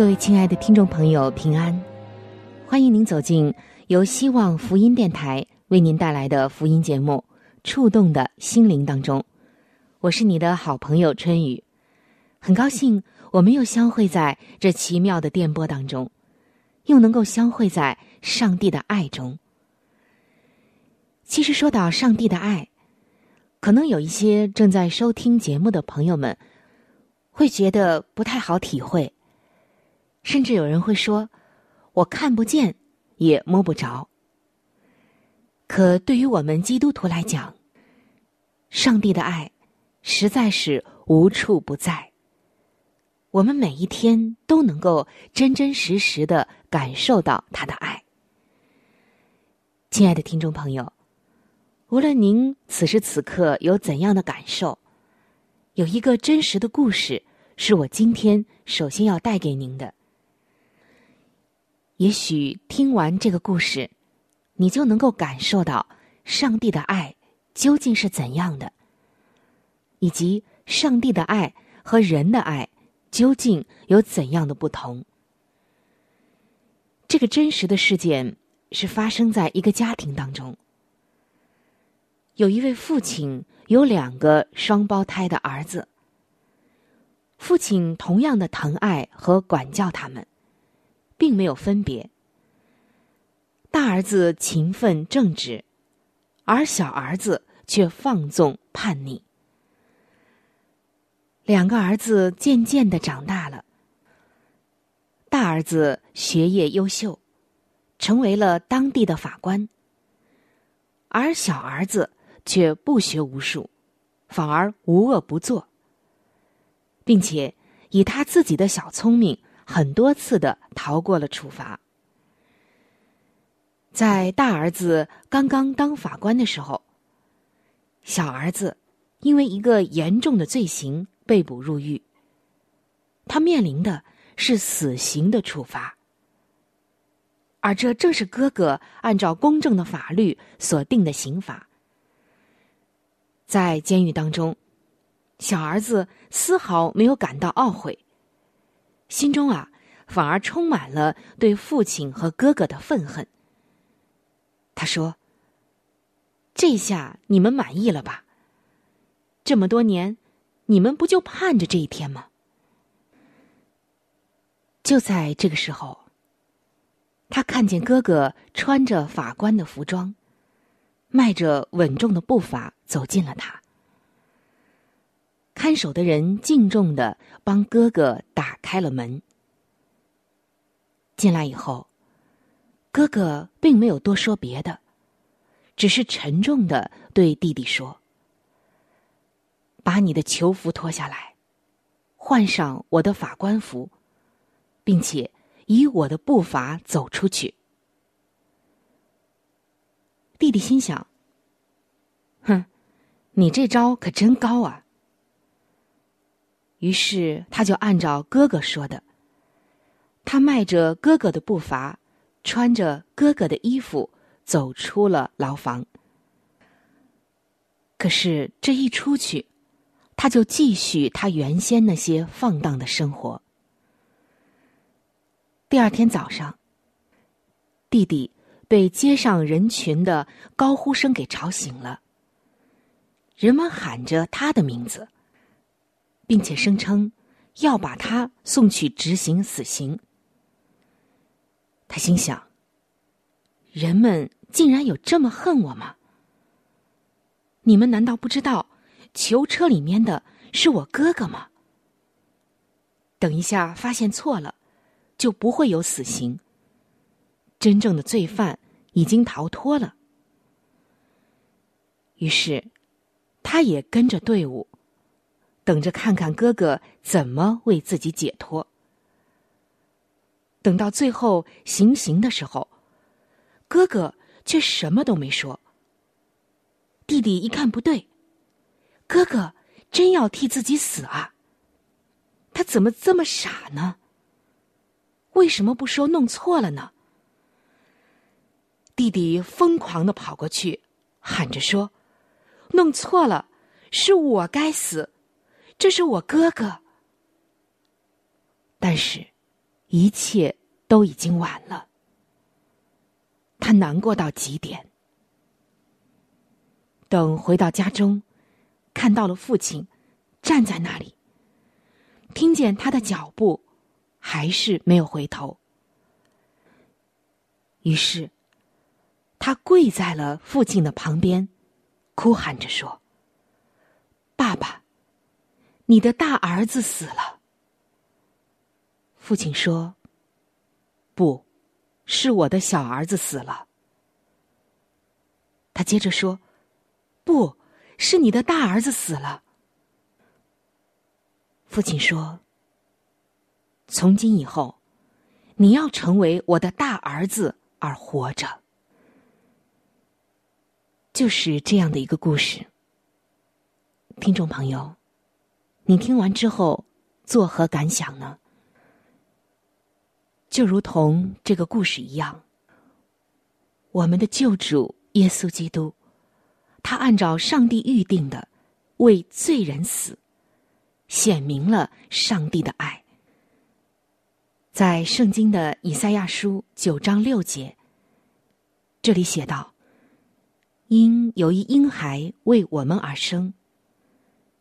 各位亲爱的听众朋友，平安！欢迎您走进由希望福音电台。为您带来的福音节目《触动的心灵》当中，我是你的好朋友春雨，很高兴我们又相会在这奇妙的电波当中，又能够相会在上帝的爱中。其实说到上帝的爱，可能有一些正在收听节目的朋友们会觉得不太好体会，甚至有人会说：“我看不见，也摸不着。”可对于我们基督徒来讲，上帝的爱实在是无处不在。我们每一天都能够真真实实的感受到他的爱。亲爱的听众朋友，无论您此时此刻有怎样的感受，有一个真实的故事是我今天首先要带给您的。也许听完这个故事。你就能够感受到上帝的爱究竟是怎样的，以及上帝的爱和人的爱究竟有怎样的不同。这个真实的事件是发生在一个家庭当中，有一位父亲有两个双胞胎的儿子，父亲同样的疼爱和管教他们，并没有分别。大儿子勤奋正直，而小儿子却放纵叛逆。两个儿子渐渐的长大了。大儿子学业优秀，成为了当地的法官，而小儿子却不学无术，反而无恶不作，并且以他自己的小聪明，很多次的逃过了处罚。在大儿子刚刚当法官的时候，小儿子因为一个严重的罪行被捕入狱。他面临的是死刑的处罚，而这正是哥哥按照公正的法律所定的刑罚。在监狱当中，小儿子丝毫没有感到懊悔，心中啊反而充满了对父亲和哥哥的愤恨。他说：“这下你们满意了吧？这么多年，你们不就盼着这一天吗？”就在这个时候，他看见哥哥穿着法官的服装，迈着稳重的步伐走进了他。看守的人敬重的帮哥哥打开了门。进来以后。哥哥并没有多说别的，只是沉重的对弟弟说：“把你的囚服脱下来，换上我的法官服，并且以我的步伐走出去。”弟弟心想：“哼，你这招可真高啊！”于是他就按照哥哥说的，他迈着哥哥的步伐。穿着哥哥的衣服走出了牢房，可是这一出去，他就继续他原先那些放荡的生活。第二天早上，弟弟被街上人群的高呼声给吵醒了。人们喊着他的名字，并且声称要把他送去执行死刑。他心想：人们竟然有这么恨我吗？你们难道不知道囚车里面的是我哥哥吗？等一下发现错了，就不会有死刑。真正的罪犯已经逃脱了。于是，他也跟着队伍，等着看看哥哥怎么为自己解脱。等到最后行刑的时候，哥哥却什么都没说。弟弟一看不对，哥哥真要替自己死啊！他怎么这么傻呢？为什么不说弄错了呢？弟弟疯狂的跑过去，喊着说：“弄错了，是我该死，这是我哥哥。”但是，一切都已经晚了。他难过到极点。等回到家中，看到了父亲站在那里。听见他的脚步，还是没有回头。于是，他跪在了父亲的旁边，哭喊着说：“爸爸，你的大儿子死了。”父亲说：“不，是我的小儿子死了。”他接着说：“不是你的大儿子死了。”父亲说：“从今以后，你要成为我的大儿子而活着。”就是这样的一个故事。听众朋友，你听完之后作何感想呢？就如同这个故事一样，我们的救主耶稣基督，他按照上帝预定的为罪人死。显明了上帝的爱，在圣经的以赛亚书九章六节，这里写道：“因有一婴孩为我们而生，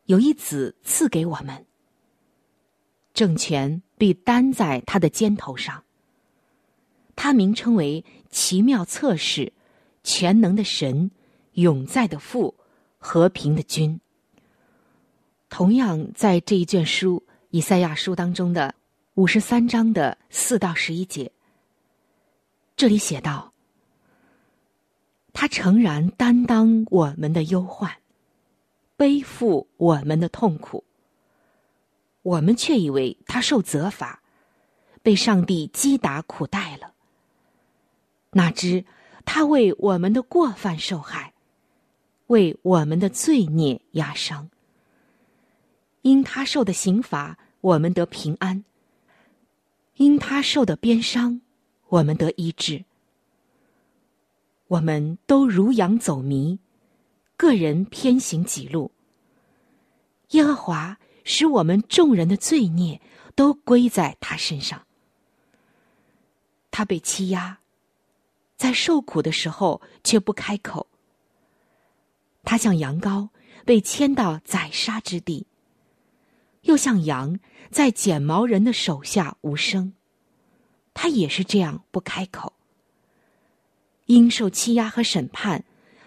有一子赐给我们，政权必担在他的肩头上。他名称为奇妙测试、全能的神、永在的父、和平的君。”同样，在这一卷书《以赛亚书》当中的五十三章的四到十一节，这里写道：“他诚然担当我们的忧患，背负我们的痛苦，我们却以为他受责罚，被上帝击打苦待了。哪知他为我们的过犯受害，为我们的罪孽压伤。”因他受的刑罚，我们得平安；因他受的鞭伤，我们得医治。我们都如羊走迷，个人偏行己路。耶和华使我们众人的罪孽都归在他身上。他被欺压，在受苦的时候却不开口。他像羊羔被牵到宰杀之地。又像羊在剪毛人的手下无声，他也是这样不开口。因受欺压和审判，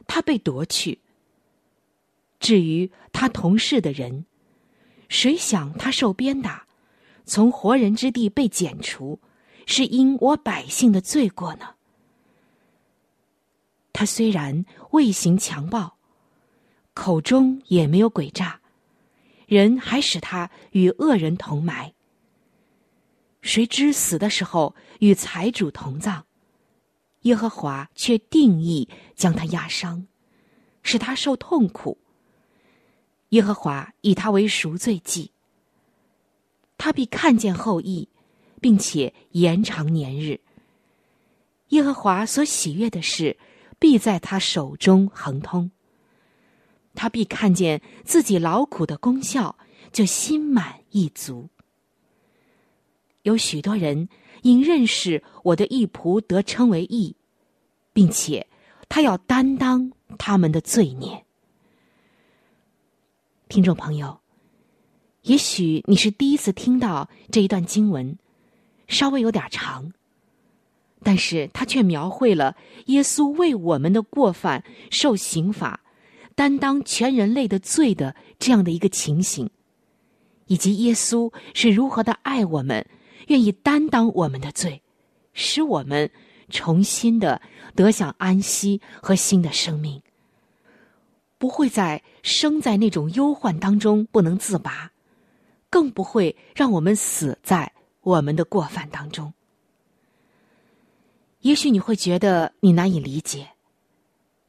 他被夺去。至于他同事的人，谁想他受鞭打，从活人之地被剪除，是因我百姓的罪过呢？他虽然未行强暴，口中也没有诡诈。人还使他与恶人同埋，谁知死的时候与财主同葬，耶和华却定义将他压伤，使他受痛苦。耶和华以他为赎罪祭，他必看见后裔，并且延长年日。耶和华所喜悦的事，必在他手中亨通。他必看见自己劳苦的功效，就心满意足。有许多人因认识我的义仆得称为义，并且他要担当他们的罪孽。听众朋友，也许你是第一次听到这一段经文，稍微有点长，但是它却描绘了耶稣为我们的过犯受刑罚，担当全人类的罪的这样的一个情形，以及耶稣是如何的爱我们，愿意担当我们的罪，使我们重新的得享安息和新的生命，不会再生在那种忧患当中不能自拔。更不会让我们死在我们的过犯当中。也许你会觉得你难以理解，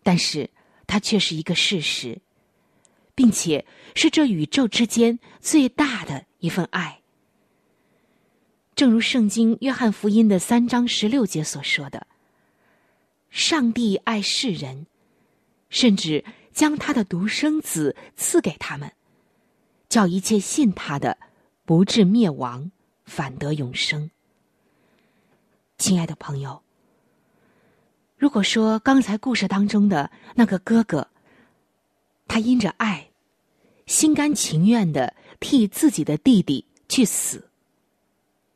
但是它却是一个事实，并且是这宇宙之间最大的一份爱。正如圣经约翰福音的三章十六节所说的：“上帝爱世人，甚至将他的独生子赐给他们。”叫一切信他的不至灭亡，反得永生。亲爱的朋友，如果说刚才故事当中的那个哥哥，他因着爱，心甘情愿的替自己的弟弟去死，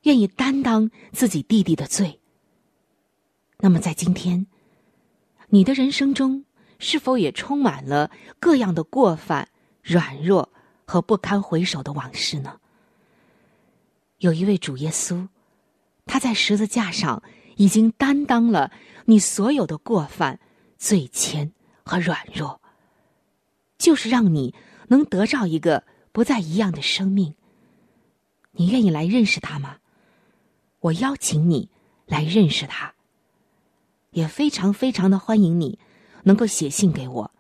愿意担当自己弟弟的罪，那么在今天，你的人生中是否也充满了各样的过犯、软弱？和不堪回首的往事呢？有一位主耶稣，他在十字架上已经担当了你所有的过犯、罪愆和软弱，就是让你能得着一个不再一样的生命。你愿意来认识他吗？我邀请你来认识他，也非常非常的欢迎你能够写信给我。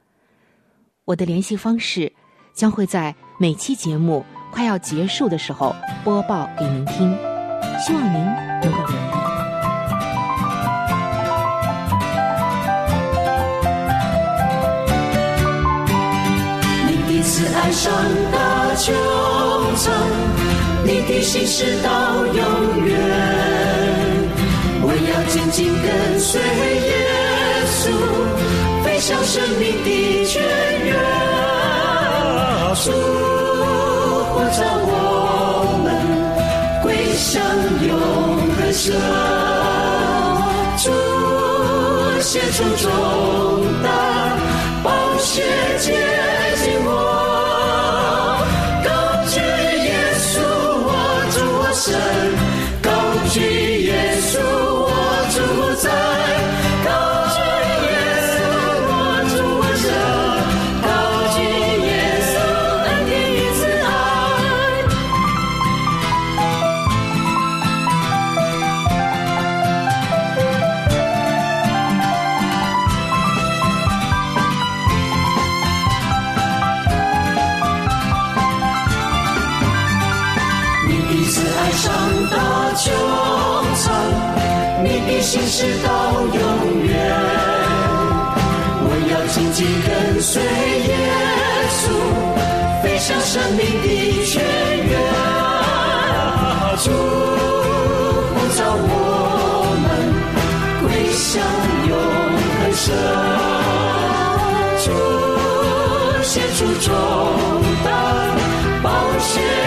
我的联系方式将会在。每期节目快要结束的时候，播报给您听，希望您能够留意。你第一次爱上大球场，你的心事到永远。我要紧紧跟随耶稣，向生命的泉源。主呼召我们归向永恒神，主献出重恒神，主献出重担，保险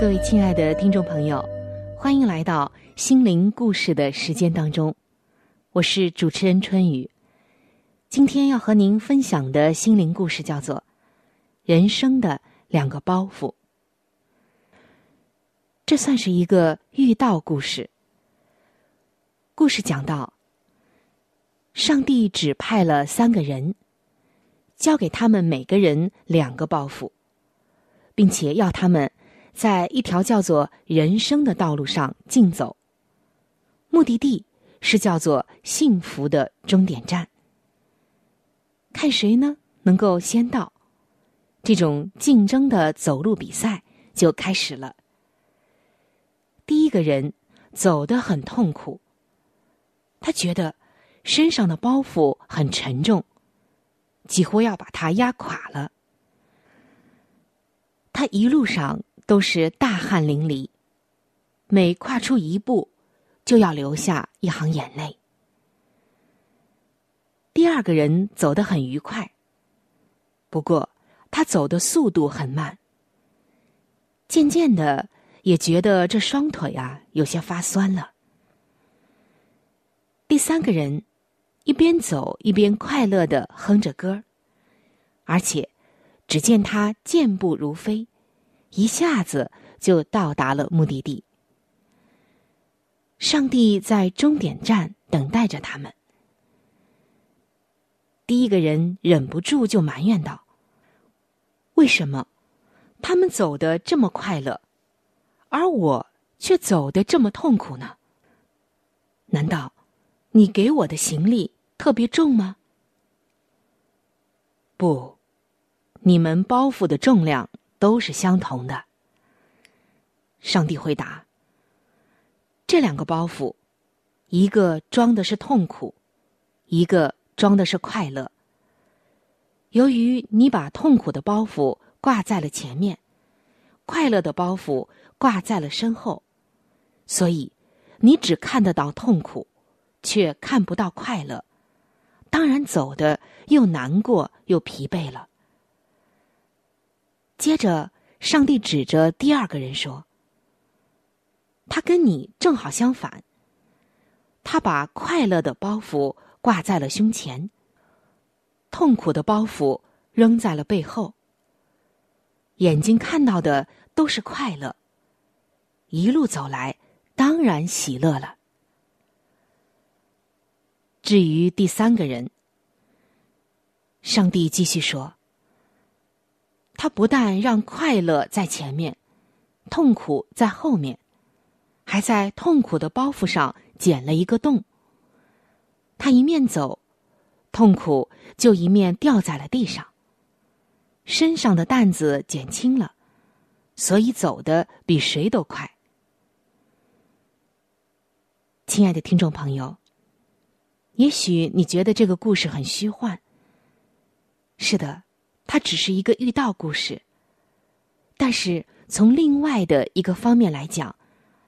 各位亲爱的听众朋友，欢迎来到心灵故事的时间当中，我是主持人春雨。今天要和您分享的心灵故事叫做《人生的两个包袱》。这算是一个遇到故事。故事讲到，上帝指派了三个人，交给他们每个人两个包袱，并且要他们在一条叫做人生的道路上竞走，目的地是叫做幸福的终点站。看谁呢能够先到，这种竞争的走路比赛就开始了。第一个人走得很痛苦，他觉得身上的包袱很沉重，几乎要把他压垮了。他一路上都是大汗淋漓，每跨出一步，就要流下一行眼泪。第二个人走得很愉快，不过他走的速度很慢，渐渐的也觉得这双腿啊有些发酸了。第三个人一边走一边快乐的哼着歌而且只见他健步如飞，一下子就到达了目的地。上帝在终点站等待着他们。第一个人忍不住就埋怨道：“为什么他们走的这么快乐，而我却走的这么痛苦呢？难道你给我的行李特别重吗？”“不，你们包袱的重量都是相同的。”上帝回答：“这两个包袱，一个装的是痛苦，一个……”装的是快乐。由于你把痛苦的包袱挂在了前面，快乐的包袱挂在了身后，所以你只看得到痛苦，却看不到快乐。当然，走的又难过又疲惫了。接着，上帝指着第二个人说：“他跟你正好相反，他把快乐的包袱。”挂在了胸前，痛苦的包袱扔在了背后。眼睛看到的都是快乐，一路走来，当然喜乐了。至于第三个人，上帝继续说：“他不但让快乐在前面，痛苦在后面，还在痛苦的包袱上剪了一个洞。”他一面走，痛苦就一面掉在了地上。身上的担子减轻了，所以走的比谁都快。亲爱的听众朋友，也许你觉得这个故事很虚幻。是的，它只是一个遇到故事，但是从另外的一个方面来讲，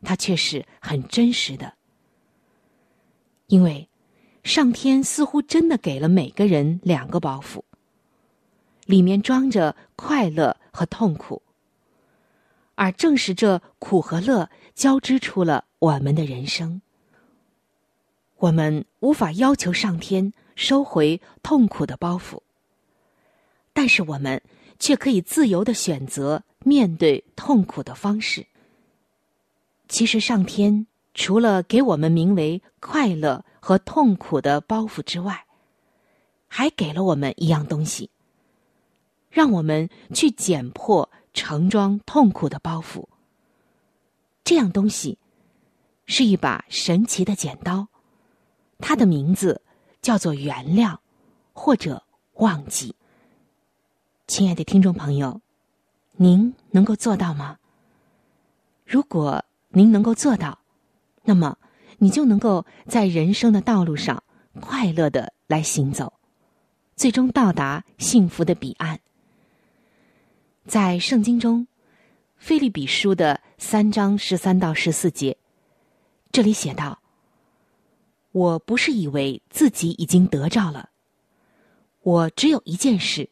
它却是很真实的，因为。上天似乎真的给了每个人两个包袱，里面装着快乐和痛苦，而正是这苦和乐交织出了我们的人生。我们无法要求上天收回痛苦的包袱，但是我们却可以自由的选择面对痛苦的方式。其实，上天除了给我们名为快乐。和痛苦的包袱之外，还给了我们一样东西，让我们去剪破盛装痛苦的包袱。这样东西是一把神奇的剪刀，它的名字叫做原谅或者忘记。亲爱的听众朋友，您能够做到吗？如果您能够做到，那么。你就能够在人生的道路上快乐的来行走，最终到达幸福的彼岸。在圣经中，《菲利比书》的三章十三到十四节，这里写道：“我不是以为自己已经得着了，我只有一件事，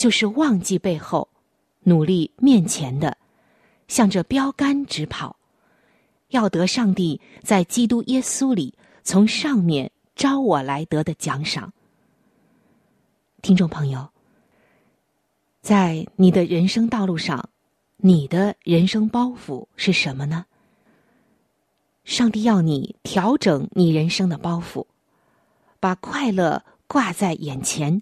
就是忘记背后，努力面前的，向着标杆直跑，要得上帝在基督耶稣里从上面招我来得的奖赏。”听众朋友。在你的人生道路上，你的人生包袱是什么呢？上帝要你调整你人生的包袱，把快乐挂在眼前，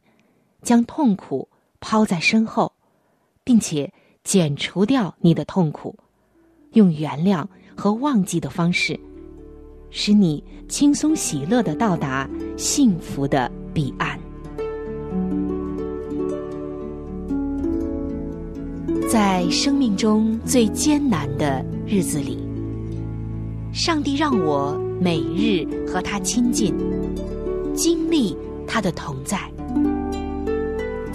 将痛苦抛在身后，并且减除掉你的痛苦，用原谅和忘记的方式，使你轻松喜乐的到达幸福的彼岸。在生命中最艰难的日子里，上帝让我每日和他亲近，经历他的同在。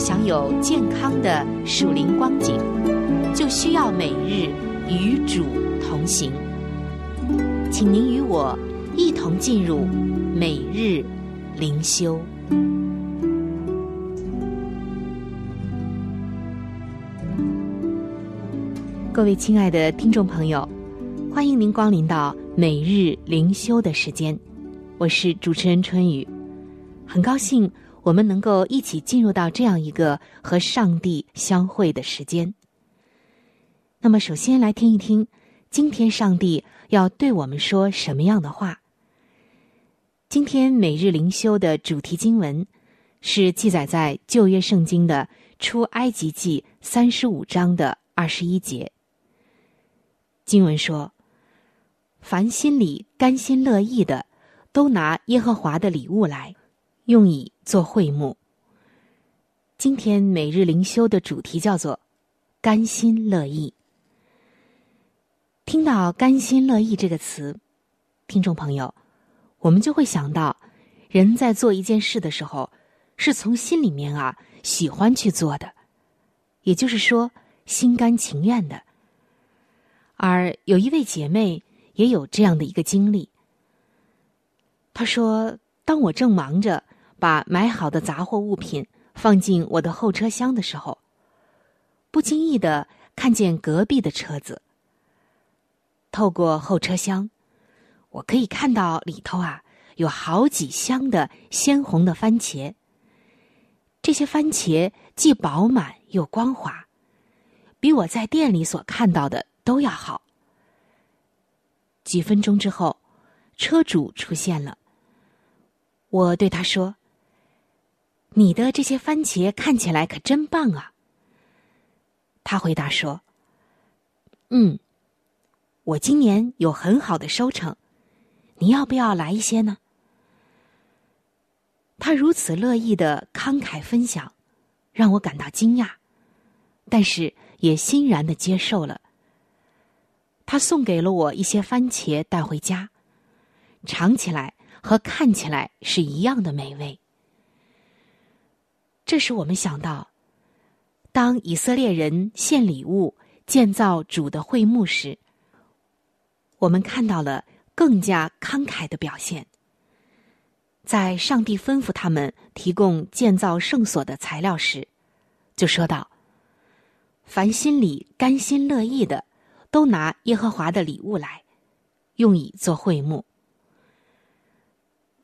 享有健康的属灵光景，就需要每日与主同行。请您与我一同进入每日灵修。各位亲爱的听众朋友，欢迎您光临到每日灵修的时间，我是主持人春雨，很高兴我们能够一起进入到这样一个和上帝相会的时间。那么，首先来听一听今天上帝要对我们说什么样的话。今天每日灵修的主题经文是记载在旧约圣经的出埃及记三十五章的二十一节。经文说：“凡心里甘心乐意的，都拿耶和华的礼物来，用以做会幕。”今天每日灵修的主题叫做“甘心乐意”。听到“甘心乐意”这个词，听众朋友，我们就会想到，人在做一件事的时候，是从心里面啊喜欢去做的，也就是说，心甘情愿的。而有一位姐妹也有这样的一个经历。她说：“当我正忙着把买好的杂货物品放进我的后车厢的时候，不经意的看见隔壁的车子。透过后车厢，我可以看到里头啊有好几箱的鲜红的番茄。这些番茄既饱满又光滑，比我在店里所看到的。”都要好。几分钟之后，车主出现了。我对他说：“你的这些番茄看起来可真棒啊。”他回答说：“嗯，我今年有很好的收成，你要不要来一些呢？”他如此乐意的慷慨分享，让我感到惊讶，但是也欣然的接受了。他送给了我一些番茄带回家，尝起来和看起来是一样的美味。这使我们想到，当以色列人献礼物建造主的会幕时，我们看到了更加慷慨的表现。在上帝吩咐他们提供建造圣所的材料时，就说道：“凡心里甘心乐意的。”都拿耶和华的礼物来，用以做会幕。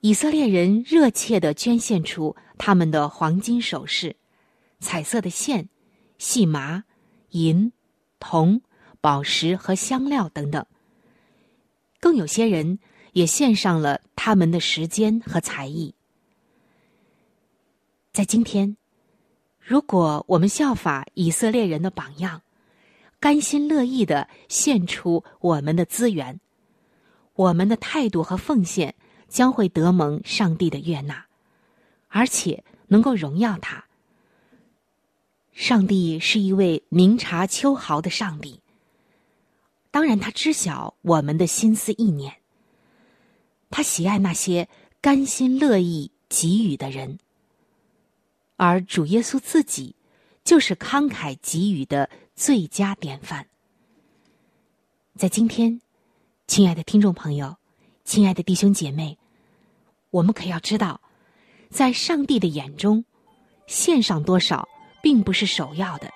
以色列人热切的捐献出他们的黄金首饰、彩色的线、细麻、银、铜、宝石和香料等等。更有些人也献上了他们的时间和才艺。在今天，如果我们效法以色列人的榜样，甘心乐意的献出我们的资源，我们的态度和奉献将会得蒙上帝的悦纳，而且能够荣耀他。上帝是一位明察秋毫的上帝，当然他知晓我们的心思意念，他喜爱那些甘心乐意给予的人。而主耶稣自己，就是慷慨给予的最佳典范。在今天，亲爱的听众朋友，亲爱的弟兄姐妹，我们可要知道，在上帝的眼中，献上多少并不是首要的，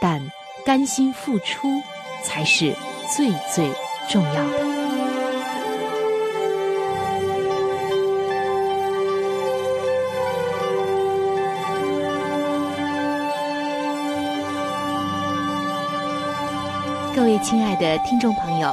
但甘心付出才是最最重要的。各位亲爱的听众朋友，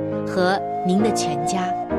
和您的全家。